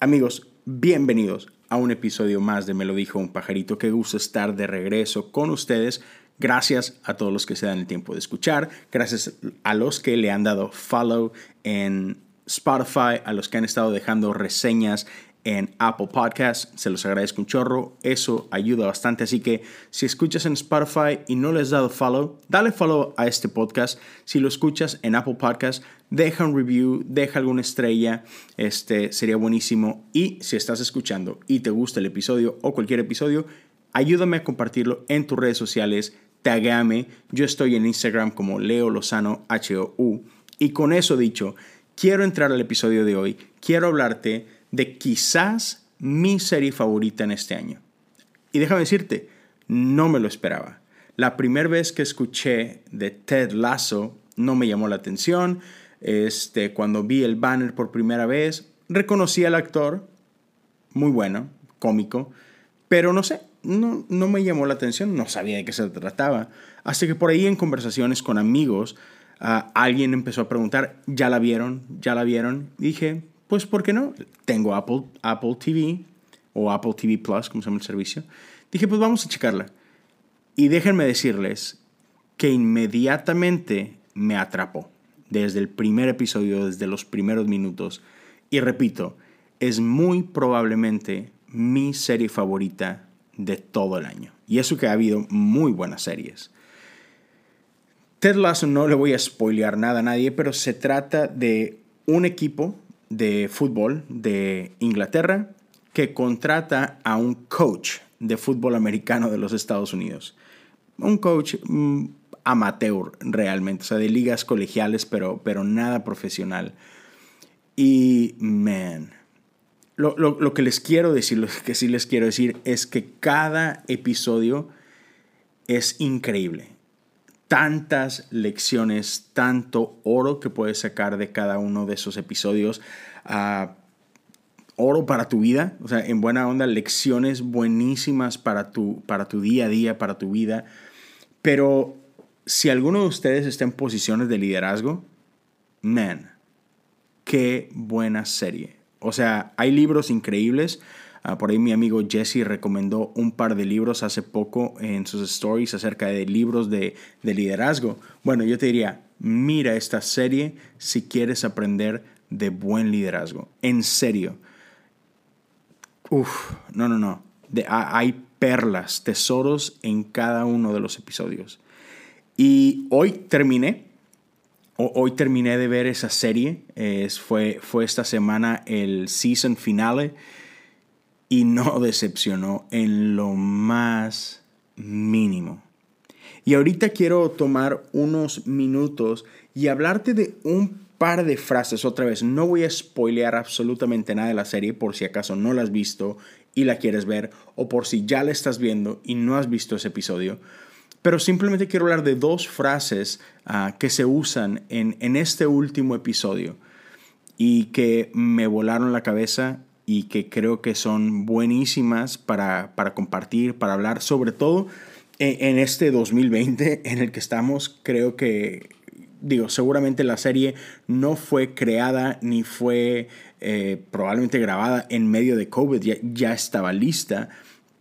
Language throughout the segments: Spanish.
Amigos, bienvenidos a un episodio más de Me lo dijo un pajarito. Qué gusto estar de regreso con ustedes. Gracias a todos los que se dan el tiempo de escuchar. Gracias a los que le han dado follow en Spotify, a los que han estado dejando reseñas en Apple Podcasts. Se los agradezco un chorro. Eso ayuda bastante. Así que si escuchas en Spotify y no les has dado follow, dale follow a este podcast. Si lo escuchas en Apple Podcasts, deja un review, deja alguna estrella. Este sería buenísimo. Y si estás escuchando y te gusta el episodio o cualquier episodio, ayúdame a compartirlo en tus redes sociales. Tagueame. Yo estoy en Instagram como Leo Lozano H-O-U. Y con eso dicho, quiero entrar al episodio de hoy. Quiero hablarte de quizás mi serie favorita en este año. Y déjame decirte, no me lo esperaba. La primera vez que escuché de Ted Lasso no me llamó la atención. Este, cuando vi el banner por primera vez, reconocí al actor, muy bueno, cómico, pero no sé, no, me llamó la atención, no sabía de qué se trataba. Hasta que por ahí en conversaciones con amigos, ah, alguien empezó a preguntar, ¿ya la vieron? ¿Ya la vieron? dije, pues, ¿por qué no? Tengo Apple, Apple TV o Apple TV Plus, como se llama el servicio. Dije, pues vamos a checarla. Y déjenme decirles que inmediatamente me atrapó. Desde el primer episodio, desde los primeros minutos. Y repito, es muy probablemente mi serie favorita de todo el año. Y eso que ha habido muy buenas series. Ted Lasso no le voy a spoilear nada a nadie, pero se trata de un equipo de fútbol de Inglaterra que contrata a un coach de fútbol americano de los Estados Unidos. Un coach mm, amateur realmente, o sea, de ligas colegiales, pero, pero nada profesional. Y, man, lo, lo, que les quiero decir, lo que sí les quiero decir es que cada episodio es increíble. Tantas lecciones, tanto oro que puedes sacar de cada uno de esos episodios. Ah, oro para tu vida, o sea, en buena onda, lecciones buenísimas para tu, para tu día a día, para tu vida. Pero si alguno de ustedes está en posiciones de liderazgo, man, qué buena serie. O sea, hay libros increíbles. Ah, por ahí mi amigo Jesse recomendó un par de libros hace poco en sus stories acerca de libros de, de liderazgo. Bueno, yo te diría, mira esta serie si quieres aprender de buen liderazgo. En serio. Uf, no, no, no. De, hay perlas, tesoros en cada uno de los episodios. Y hoy terminé, hoy terminé de ver esa serie. fue, fue esta semana el season finale y no decepcionó en lo más mínimo. Y ahorita quiero tomar unos minutos y hablarte de un par de frases otra vez. No voy a spoilear absolutamente nada de la serie por si acaso no la has visto y la quieres ver o por si ya la estás viendo y no has visto ese episodio. Pero simplemente quiero hablar de dos frases ah, que se usan en, en este último episodio y que me volaron la cabeza y que creo que son buenísimas para, para compartir, para hablar, sobre todo en, en este 2020 en el que estamos. Creo que digo, seguramente la serie no fue creada ni fue eh, probablemente grabada en medio de COVID, ya, estaba lista,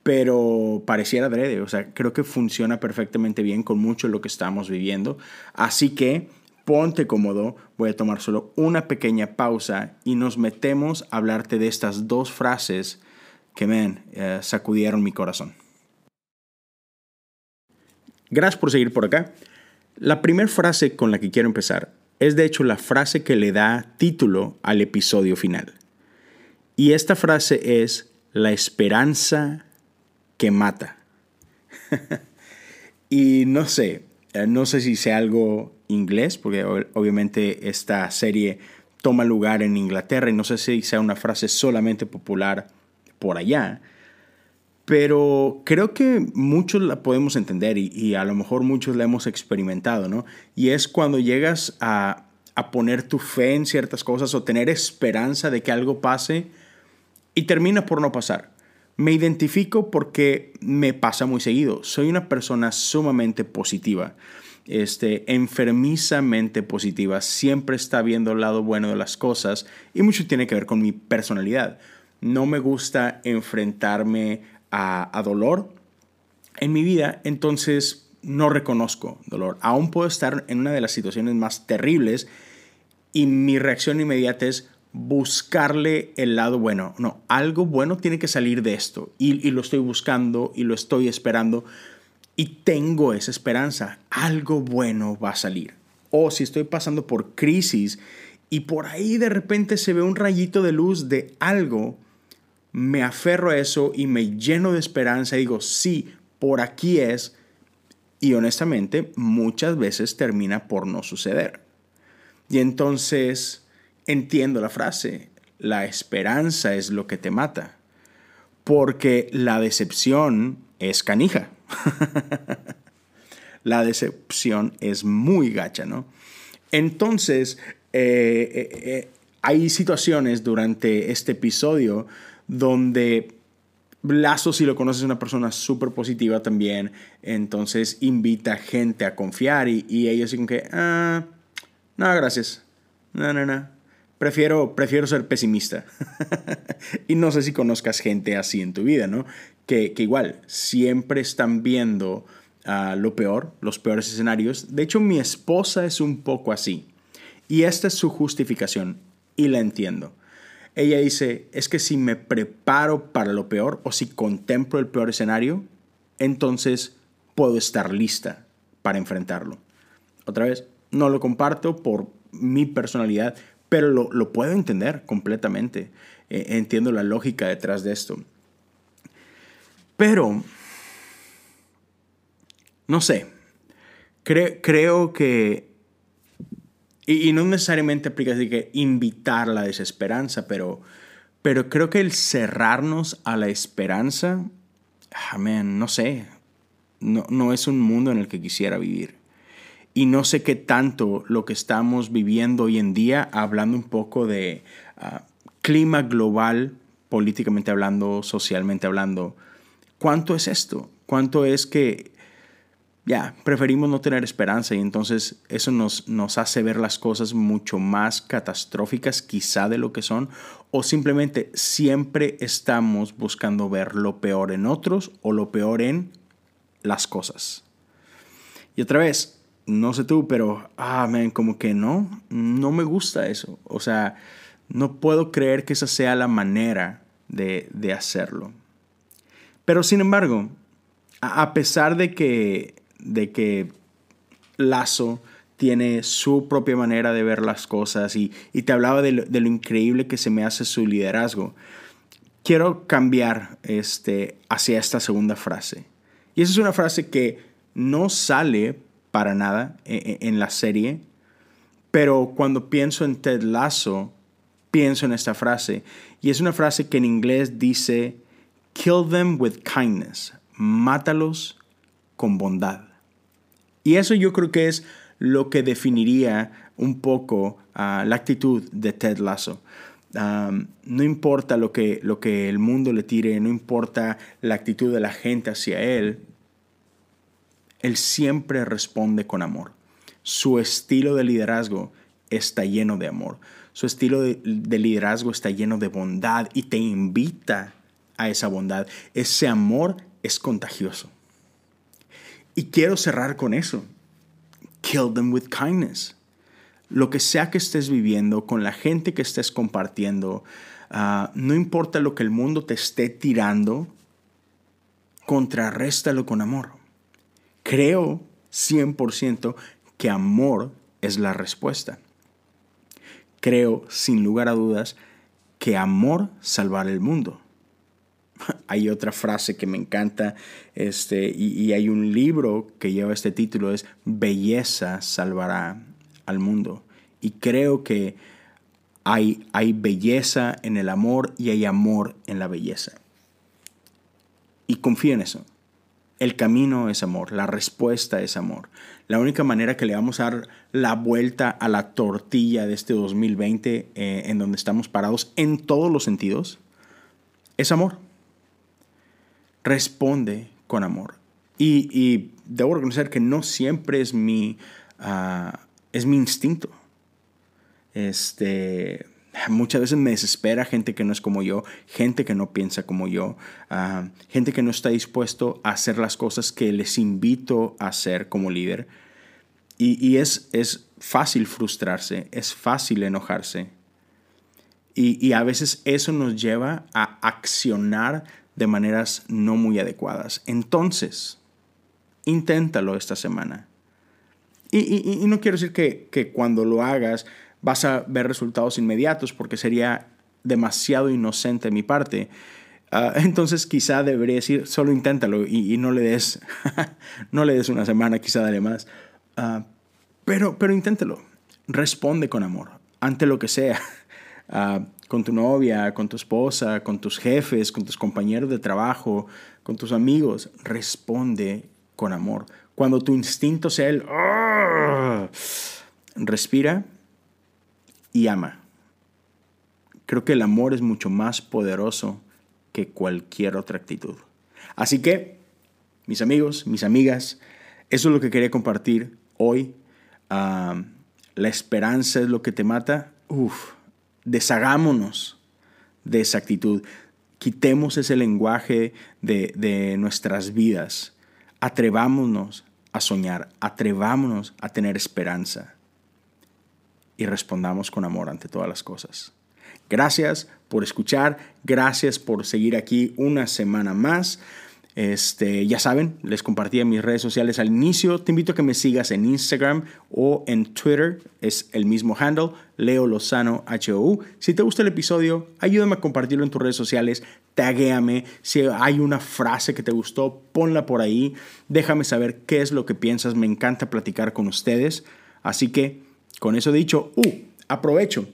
pero pareciera adrede, o sea, creo que funciona perfectamente bien con mucho lo que estamos viviendo. Así que ponte cómodo, voy a tomar solo una pequeña pausa y nos metemos a hablarte de estas dos frases que me eh, sacudieron mi corazón. Gracias por seguir por acá. La primera frase con la que quiero empezar es de hecho la frase que le da título al episodio final. Y esta frase es la esperanza que mata. y no sé, eh, no sé si sea algo inglés, porque obviamente esta serie toma lugar en Inglaterra y no sé si sea una frase solamente popular por allá, pero creo que muchos la podemos entender y, a lo mejor muchos la hemos experimentado, ¿no? Y es cuando llegas a, a poner tu fe en ciertas cosas o tener esperanza de que algo pase y termina por no pasar. Me identifico porque me pasa muy seguido. Soy una persona sumamente positiva. este, enfermizamente positiva, siempre está viendo el lado bueno de las cosas y mucho tiene que ver con mi personalidad. No me gusta enfrentarme a, dolor en mi vida, entonces no reconozco dolor. Aún puedo estar en una de las situaciones más terribles y mi reacción inmediata es buscarle el lado bueno. No, algo bueno tiene que salir de esto y, lo estoy buscando y lo estoy esperando y tengo esa esperanza. Algo bueno va a salir. O si estoy pasando por crisis y por ahí de repente se ve un rayito de luz de algo, me aferro a eso y me lleno de esperanza y digo, sí, por aquí es. Y honestamente, muchas veces termina por no suceder. Y entonces entiendo la frase, la esperanza es lo que te mata, porque la decepción es canija. la decepción es muy gacha, ¿no? Entonces, eh, eh, eh, hay situaciones durante este episodio donde Lazo, si lo conoces, es una persona súper positiva también, entonces invita gente a confiar y, ellos dicen que, ah, no, gracias, no, no, no, prefiero, prefiero ser pesimista. y no sé si conozcas gente así en tu vida, ¿no? Que, igual, siempre están viendo uh, lo peor, los peores escenarios. De hecho, mi esposa es un poco así. Y esta es su justificación. Y la entiendo. Ella dice, es que si me preparo para lo peor o si contemplo el peor escenario, entonces puedo estar lista para enfrentarlo. Otra vez, no lo comparto por mi personalidad, pero lo, puedo entender completamente. Eh, entiendo la lógica detrás de esto. Pero, no sé, creo que, y, no necesariamente aplica así que invitar la desesperanza, pero, pero creo que el cerrarnos a la esperanza, amén, no sé, no, no es un mundo en el que quisiera vivir y no sé qué tanto lo que estamos viviendo hoy en día, hablando un poco de ah, clima global, políticamente hablando, socialmente hablando, ¿cuánto es esto? ¿Cuánto es que ya preferimos no tener esperanza y entonces eso nos, nos hace ver las cosas mucho más catastróficas quizá de lo que son o simplemente siempre estamos buscando ver lo peor en otros o lo peor en las cosas. Y otra vez, no sé tú, pero, ah, como que no, no me gusta eso. O sea, no puedo creer que esa sea la manera de, hacerlo. Pero sin embargo, a pesar de que, de que Lazo tiene su propia manera de ver las cosas y, te hablaba de lo, increíble que se me hace su liderazgo, quiero cambiar este, hacia esta segunda frase. Y esa es una frase que no sale para nada e, e, en, la serie, pero cuando pienso en Ted Lasso, pienso en esta frase. Y es una frase que en inglés dice, kill them with kindness, mátalos con bondad. Y eso yo creo que es lo que definiría un poco ah, la actitud de Ted Lasso. no importa lo que, lo que el mundo le tire, no importa la actitud de la gente hacia él, él siempre responde con amor. Su estilo de liderazgo está lleno de amor. Su estilo de, liderazgo está lleno de bondad y te invita a esa bondad. Ese amor es contagioso. Y quiero cerrar con eso. Kill them with kindness. Lo que sea que estés viviendo, con la gente que estés compartiendo, ah, no importa lo que el mundo te esté tirando, contrarréstalo con amor. Creo 100% que amor es la respuesta. Creo, sin lugar a dudas, que amor salvará el mundo. Hay otra frase que me encanta este, y, hay un libro que lleva este título, es Belleza salvará al mundo. Y creo que hay, hay belleza en el amor y hay amor en la belleza. Y confío en eso. El camino es amor, la respuesta es amor. La única manera que le vamos a dar la vuelta a la tortilla de este 2020 eh, en donde estamos parados en todos los sentidos es amor. Responde con amor. Y, debo reconocer que no siempre es mi, ah, es mi instinto. Este, muchas veces me desespera gente que no es como yo, gente que no piensa como yo, ah, gente que no está dispuesto a hacer las cosas que les invito a hacer como líder. Y, es, es fácil frustrarse, es fácil enojarse. Y, y, a veces eso nos lleva a accionar de maneras no muy adecuadas. Entonces, inténtalo esta semana. Y, no quiero decir que, que, cuando lo hagas vas a ver resultados inmediatos, porque sería demasiado inocente de mi parte. Ah, entonces quizá debería decir, solo inténtalo y, no, le des, no le des una semana, quizá dale más. Ah, pero, pero inténtalo. Responde con amor ante lo que sea. Ah, con tu novia, con tu esposa, con tus jefes, con tus compañeros de trabajo, con tus amigos. Responde con amor. Cuando tu instinto sea el... respira y ama. Creo que el amor es mucho más poderoso que cualquier otra actitud. Así que, mis amigos, mis amigas, eso es lo que quería compartir hoy. Ah, la esperanza es lo que te mata. Uf, deshagámonos de esa actitud. Quitemos ese lenguaje de, de nuestras vidas Atrevámonos a soñar, atrevámonos a tener esperanza y respondamos con amor ante todas las cosas. Gracias por escuchar, gracias por seguir aquí una semana más. Este, ya saben, les compartí en mis redes sociales al inicio. Te invito a que me sigas en Instagram o en Twitter. Es el mismo handle, Leo Lozano HOU. Si te gusta el episodio, ayúdame a compartirlo en tus redes sociales. Taguéame. Si hay una frase que te gustó, ponla por ahí. Déjame saber qué es lo que piensas. Me encanta platicar con ustedes. Así que, con eso dicho, uh, aprovecho.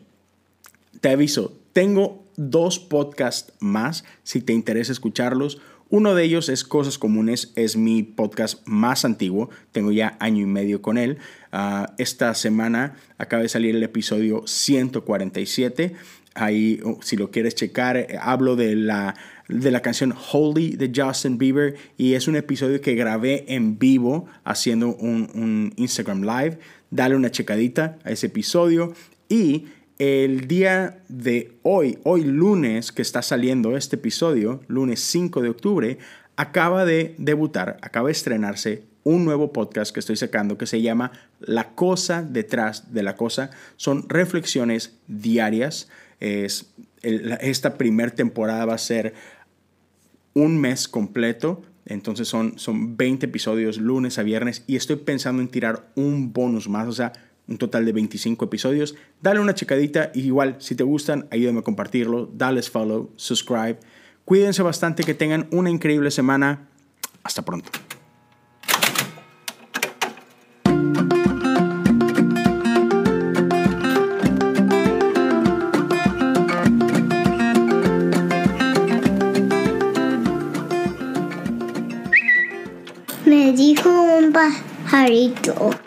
Te aviso, tengo dos podcasts más si te interesa escucharlos. Uno de ellos es Cosas Comunes, es mi podcast más antiguo, tengo ya año y medio con él. Ah, esta semana acaba de salir el episodio 147. Ahí, oh, si lo quieres checar, eh, hablo de la, de la canción Holy de Justin Bieber y es un episodio que grabé en vivo haciendo un, un Instagram Live. Dale una checadita a ese episodio y el día de hoy, hoy lunes que está saliendo este episodio, lunes 5 de octubre, acaba de debutar, acaba de estrenarse un nuevo podcast que estoy sacando que se llama La cosa detrás de la cosa. Son reflexiones diarias. Es, esta primera temporada va a ser un mes completo. Entonces son, son 20 episodios lunes a viernes y estoy pensando en tirar un bonus más. O sea, un total de 25 episodios. Dale una checadita y igual, si te gustan, ayúdame a compartirlo, dales follow, subscribe. Cuídense bastante, que tengan una increíble semana. Hasta pronto. Me dijo un pajarito.